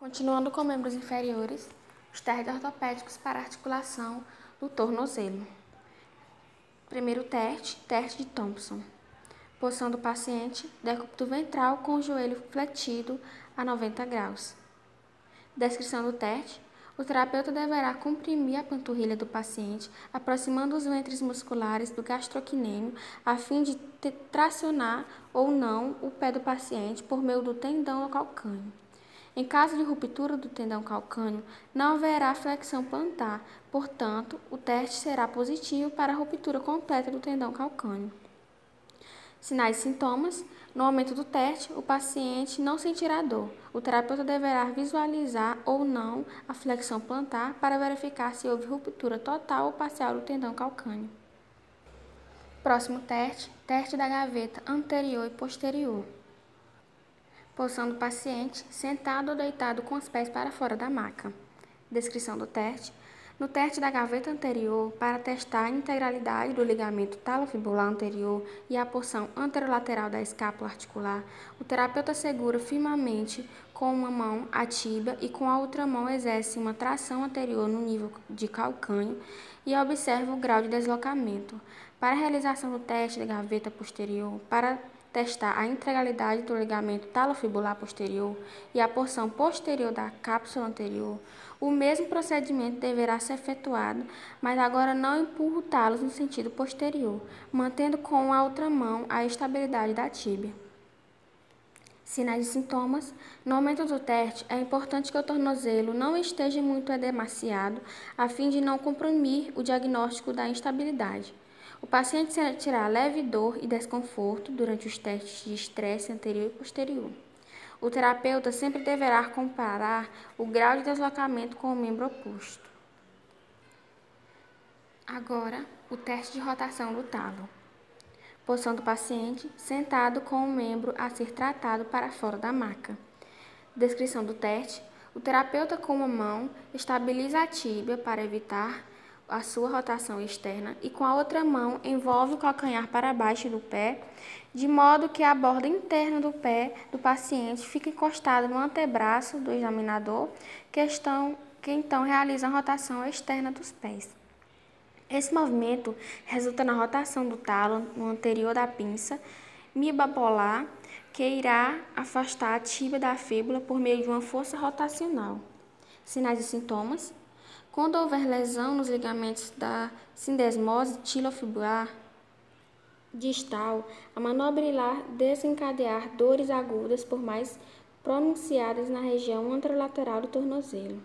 Continuando com membros inferiores, os testes ortopédicos para articulação do tornozelo. Primeiro teste, teste de Thompson. Posição do paciente, decúbito ventral com o joelho fletido a 90 graus. Descrição do teste. O terapeuta deverá comprimir a panturrilha do paciente, aproximando os ventres musculares do gastrocnêmio, a fim de tracionar ou não o pé do paciente por meio do tendão calcâneo. Em caso de ruptura do tendão calcâneo, não haverá flexão plantar, portanto, o teste será positivo para a ruptura completa do tendão calcâneo. Sinais e sintomas: no momento do teste, o paciente não sentirá dor. O terapeuta deverá visualizar ou não a flexão plantar para verificar se houve ruptura total ou parcial do tendão calcâneo. Próximo teste: teste da gaveta anterior e posterior. Posição do paciente, sentado ou deitado com os pés para fora da maca. Descrição do teste. No teste da gaveta anterior, para testar a integralidade do ligamento talofibular anterior e a porção anterolateral da escápula articular, o terapeuta segura firmemente com uma mão a tíbia e com a outra mão exerce uma tração anterior no nível de calcâneo e observa o grau de deslocamento. Para a realização do teste da gaveta posterior, para testar a integralidade do ligamento talofibular posterior e a porção posterior da cápsula anterior, o mesmo procedimento deverá ser efetuado, mas agora não empurra o talos no sentido posterior, mantendo com a outra mão a estabilidade da tíbia. Sinais e sintomas. No momento do teste, é importante que o tornozelo não esteja muito edemaciado, a fim de não comprimir o diagnóstico da instabilidade. O paciente sentirá leve dor e desconforto durante os testes de estresse anterior e posterior. O terapeuta sempre deverá comparar o grau de deslocamento com o membro oposto. Agora, o teste de rotação do talo. Posição do paciente sentado com o membro a ser tratado para fora da maca. Descrição do teste: o terapeuta com uma mão estabiliza a tíbia para evitar a sua rotação externa e com a outra mão envolve o calcanhar para baixo do pé, de modo que a borda interna do pé do paciente fica encostada no antebraço do examinador, que, que então realiza a rotação externa dos pés. Esse movimento resulta na rotação do talo no anterior da pinça mibapolar, que irá afastar a tíbia da fíbula por meio de uma força rotacional. Sinais e sintomas: quando houver lesão nos ligamentos da sindesmose tilofibular distal, a manobra irá desencadear dores agudas por mais pronunciadas na região anterolateral do tornozelo.